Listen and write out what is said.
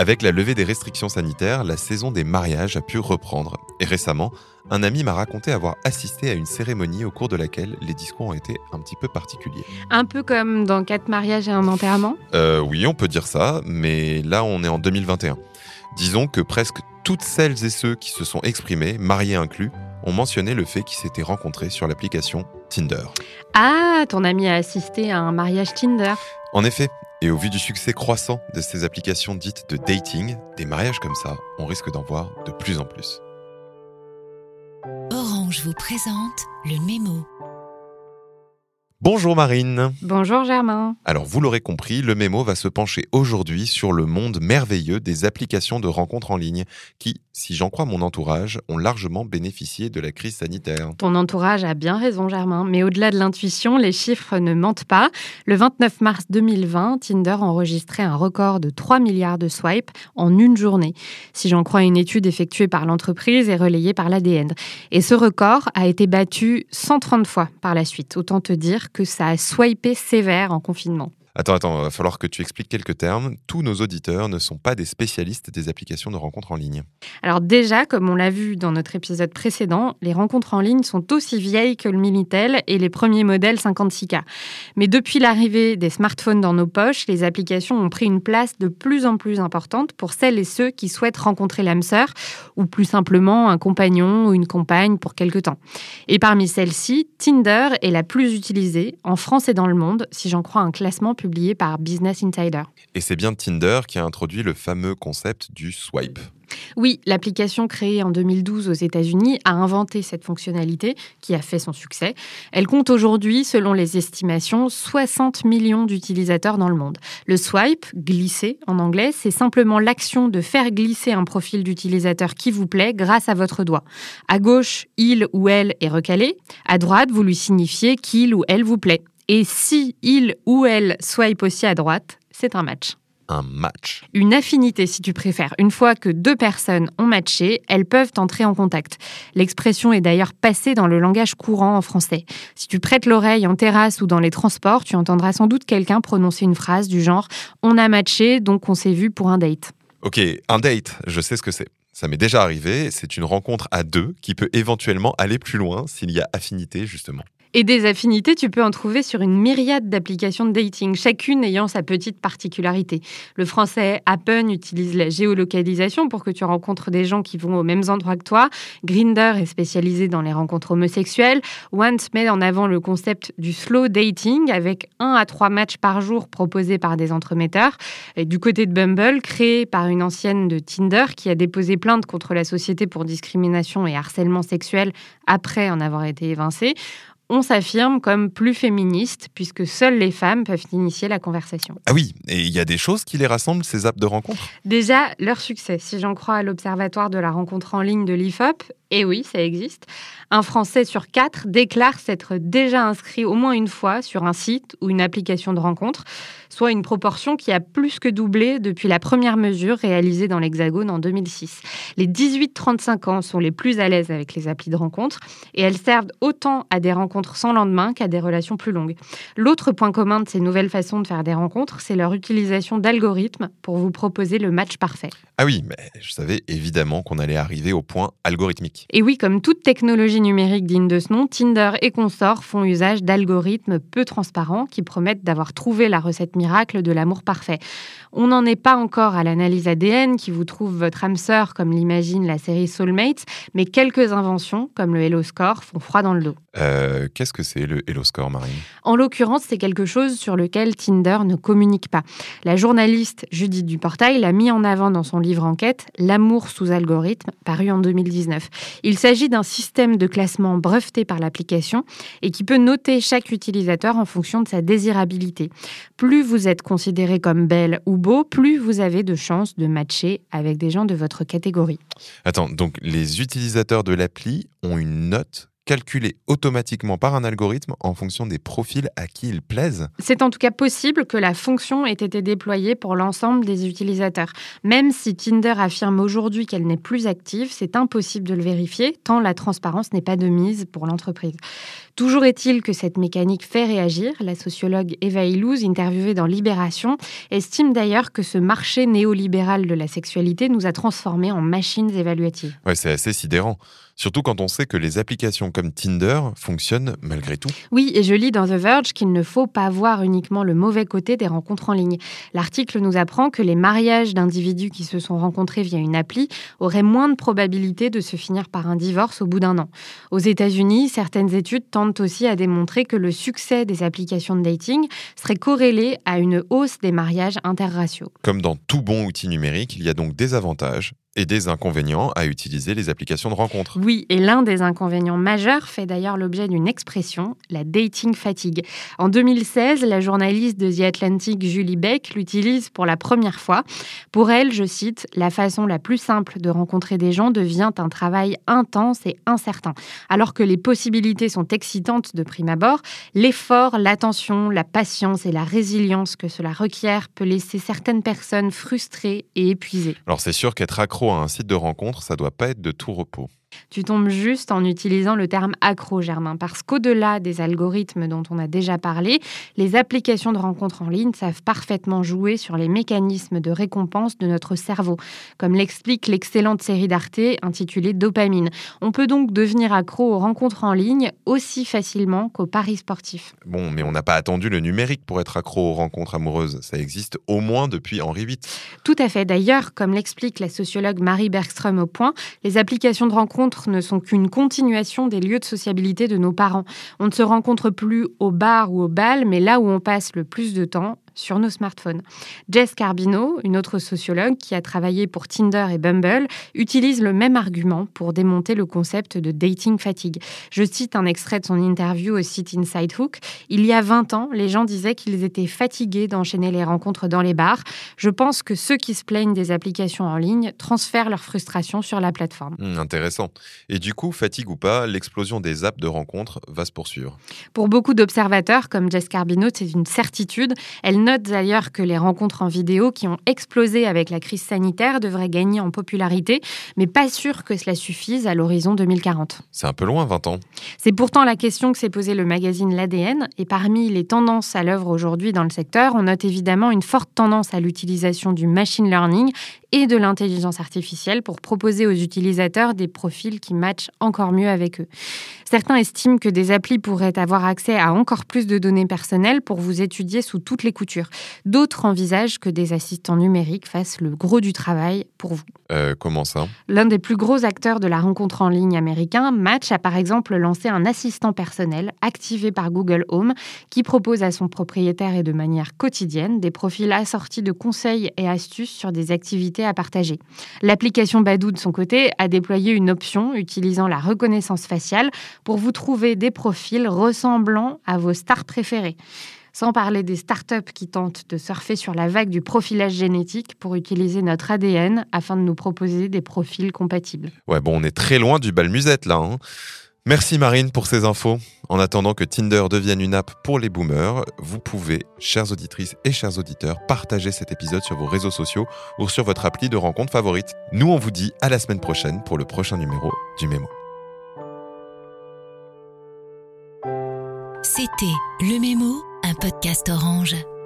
Avec la levée des restrictions sanitaires, la saison des mariages a pu reprendre. Et récemment, un ami m'a raconté avoir assisté à une cérémonie au cours de laquelle les discours ont été un petit peu particuliers. Un peu comme dans quatre mariages et un enterrement? Euh, oui, on peut dire ça, mais là on est en 2021. Disons que presque toutes celles et ceux qui se sont exprimés, mariés inclus, ont mentionné le fait qu'ils s'étaient rencontrés sur l'application Tinder. Ah, ton ami a assisté à un mariage Tinder? En effet, et au vu du succès croissant de ces applications dites de dating, des mariages comme ça, on risque d'en voir de plus en plus. Orange vous présente le mémo. Bonjour Marine Bonjour Germain. Alors vous l'aurez compris, le mémo va se pencher aujourd'hui sur le monde merveilleux des applications de rencontres en ligne qui, si j'en crois mon entourage, ont largement bénéficié de la crise sanitaire. Ton entourage a bien raison Germain, mais au-delà de l'intuition, les chiffres ne mentent pas. Le 29 mars 2020, Tinder enregistrait un record de 3 milliards de swipes en une journée, si j'en crois une étude effectuée par l'entreprise et relayée par l'ADN. Et ce record a été battu 130 fois par la suite, autant te dire que ça a swipé sévère en confinement. Attends, attends, va falloir que tu expliques quelques termes. Tous nos auditeurs ne sont pas des spécialistes des applications de rencontres en ligne. Alors déjà, comme on l'a vu dans notre épisode précédent, les rencontres en ligne sont aussi vieilles que le Minitel et les premiers modèles 56K. Mais depuis l'arrivée des smartphones dans nos poches, les applications ont pris une place de plus en plus importante pour celles et ceux qui souhaitent rencontrer l'âme sœur ou plus simplement un compagnon ou une compagne pour quelque temps. Et parmi celles-ci, Tinder est la plus utilisée en France et dans le monde, si j'en crois un classement publié par Business Insider. Et c'est bien Tinder qui a introduit le fameux concept du swipe. Oui, l'application créée en 2012 aux États-Unis a inventé cette fonctionnalité qui a fait son succès. Elle compte aujourd'hui, selon les estimations, 60 millions d'utilisateurs dans le monde. Le swipe, glisser en anglais, c'est simplement l'action de faire glisser un profil d'utilisateur qui vous plaît grâce à votre doigt. À gauche, il ou elle est recalé. À droite, vous lui signifiez qu'il ou elle vous plaît. Et si il ou elle swipe aussi à droite, c'est un match. Un match. Une affinité, si tu préfères. Une fois que deux personnes ont matché, elles peuvent entrer en contact. L'expression est d'ailleurs passée dans le langage courant en français. Si tu prêtes l'oreille en terrasse ou dans les transports, tu entendras sans doute quelqu'un prononcer une phrase du genre ⁇ On a matché, donc on s'est vu pour un date ⁇ Ok, un date, je sais ce que c'est. Ça m'est déjà arrivé, c'est une rencontre à deux qui peut éventuellement aller plus loin s'il y a affinité justement. Et des affinités, tu peux en trouver sur une myriade d'applications de dating, chacune ayant sa petite particularité. Le français Appen utilise la géolocalisation pour que tu rencontres des gens qui vont aux mêmes endroits que toi. Grinder est spécialisé dans les rencontres homosexuelles. Once met en avant le concept du slow dating avec un à trois matchs par jour proposés par des entremetteurs. Et du côté de Bumble, créé par une ancienne de Tinder qui a déposé plainte contre la société pour discrimination et harcèlement sexuel après en avoir été évincée on s'affirme comme plus féministe puisque seules les femmes peuvent initier la conversation. Ah oui, et il y a des choses qui les rassemblent, ces apps de rencontre Déjà, leur succès, si j'en crois à l'Observatoire de la rencontre en ligne de l'IFOP, et oui, ça existe, un Français sur quatre déclare s'être déjà inscrit au moins une fois sur un site ou une application de rencontre, soit une proportion qui a plus que doublé depuis la première mesure réalisée dans l'Hexagone en 2006. Les 18-35 ans sont les plus à l'aise avec les applis de rencontre et elles servent autant à des rencontres sans lendemain qu'à des relations plus longues. L'autre point commun de ces nouvelles façons de faire des rencontres, c'est leur utilisation d'algorithmes pour vous proposer le match parfait. Ah oui, mais je savais évidemment qu'on allait arriver au point algorithmique. Et oui, comme toute technologie numérique digne de ce nom, Tinder et consorts font usage d'algorithmes peu transparents qui promettent d'avoir trouvé la recette miracle de l'amour parfait. On n'en est pas encore à l'analyse ADN qui vous trouve votre âme sœur comme l'imagine la série Soulmates, mais quelques inventions comme le Hello Score font froid dans le dos. Euh, Qu'est-ce que c'est le Hello Score, Marine? En l'occurrence, c'est quelque chose sur lequel Tinder ne communique pas. La journaliste Judith Duportail l'a mis en avant dans son livre enquête L'amour sous algorithme, paru en 2019. Il s'agit d'un système de classement breveté par l'application et qui peut noter chaque utilisateur en fonction de sa désirabilité. Plus vous êtes considéré comme belle ou beau, plus vous avez de chances de matcher avec des gens de votre catégorie. Attends, donc les utilisateurs de l'appli ont une note calculée automatiquement par un algorithme en fonction des profils à qui ils plaisent C'est en tout cas possible que la fonction ait été déployée pour l'ensemble des utilisateurs. Même si Tinder affirme aujourd'hui qu'elle n'est plus active, c'est impossible de le vérifier tant la transparence n'est pas de mise pour l'entreprise. Toujours est-il que cette mécanique fait réagir. La sociologue Eva Illouz, interviewée dans Libération, estime d'ailleurs que ce marché néolibéral de la sexualité nous a transformés en machines évaluatives. Ouais, c'est assez sidérant. Surtout quand on sait que les applications comme Tinder fonctionnent malgré tout. Oui, et je lis dans The Verge qu'il ne faut pas voir uniquement le mauvais côté des rencontres en ligne. L'article nous apprend que les mariages d'individus qui se sont rencontrés via une appli auraient moins de probabilité de se finir par un divorce au bout d'un an. Aux États-Unis, certaines études tendent aussi à démontrer que le succès des applications de dating serait corrélé à une hausse des mariages interraciaux. Comme dans tout bon outil numérique, il y a donc des avantages et des inconvénients à utiliser les applications de rencontre. Oui, et l'un des inconvénients majeurs fait d'ailleurs l'objet d'une expression, la dating fatigue. En 2016, la journaliste de The Atlantic Julie Beck l'utilise pour la première fois. Pour elle, je cite, la façon la plus simple de rencontrer des gens devient un travail intense et incertain. Alors que les possibilités sont excitantes de prime abord, l'effort, l'attention, la patience et la résilience que cela requiert peut laisser certaines personnes frustrées et épuisées. Alors c'est sûr qu'être accro à un site de rencontre, ça doit pas être de tout repos. Tu tombes juste en utilisant le terme accro, Germain, parce qu'au-delà des algorithmes dont on a déjà parlé, les applications de rencontres en ligne savent parfaitement jouer sur les mécanismes de récompense de notre cerveau, comme l'explique l'excellente série d'Arte intitulée Dopamine. On peut donc devenir accro aux rencontres en ligne aussi facilement qu'aux paris sportifs. Bon, mais on n'a pas attendu le numérique pour être accro aux rencontres amoureuses. Ça existe au moins depuis Henri VIII. Tout à fait. D'ailleurs, comme l'explique la sociologue Marie Bergström au point, les applications de rencontres ne sont qu'une continuation des lieux de sociabilité de nos parents. On ne se rencontre plus au bar ou au bal, mais là où on passe le plus de temps, sur nos smartphones. Jess Carbino, une autre sociologue qui a travaillé pour Tinder et Bumble, utilise le même argument pour démonter le concept de dating fatigue. Je cite un extrait de son interview au site Inside Hook. Il y a 20 ans, les gens disaient qu'ils étaient fatigués d'enchaîner les rencontres dans les bars. Je pense que ceux qui se plaignent des applications en ligne transfèrent leur frustration sur la plateforme. Hmm, intéressant. Et du coup, fatigue ou pas, l'explosion des apps de rencontres va se poursuivre. Pour beaucoup d'observateurs, comme Jess Carbino, c'est une certitude. Elle note d'ailleurs que les rencontres en vidéo qui ont explosé avec la crise sanitaire devraient gagner en popularité, mais pas sûr que cela suffise à l'horizon 2040. C'est un peu loin, 20 ans. C'est pourtant la question que s'est posée le magazine L'ADN, et parmi les tendances à l'œuvre aujourd'hui dans le secteur, on note évidemment une forte tendance à l'utilisation du machine learning et de l'intelligence artificielle pour proposer aux utilisateurs des profils qui matchent encore mieux avec eux. Certains estiment que des applis pourraient avoir accès à encore plus de données personnelles pour vous étudier sous toutes les coutures. D'autres envisagent que des assistants numériques fassent le gros du travail pour vous. Euh, comment ça? L'un des plus gros acteurs de la rencontre en ligne américain, Match, a par exemple lancé un assistant personnel activé par Google Home qui propose à son propriétaire et de manière quotidienne des profils assortis de conseils et astuces sur des activités à partager. L'application Badoo, de son côté, a déployé une option utilisant la reconnaissance faciale pour vous trouver des profils ressemblant à vos stars préférées. Sans parler des startups qui tentent de surfer sur la vague du profilage génétique pour utiliser notre ADN afin de nous proposer des profils compatibles. Ouais, bon, on est très loin du bal musette là. Hein. Merci Marine pour ces infos. En attendant que Tinder devienne une app pour les boomers, vous pouvez, chères auditrices et chers auditeurs, partager cet épisode sur vos réseaux sociaux ou sur votre appli de rencontre favorite. Nous, on vous dit à la semaine prochaine pour le prochain numéro du Mémo. C'était Le Mémo, un podcast orange.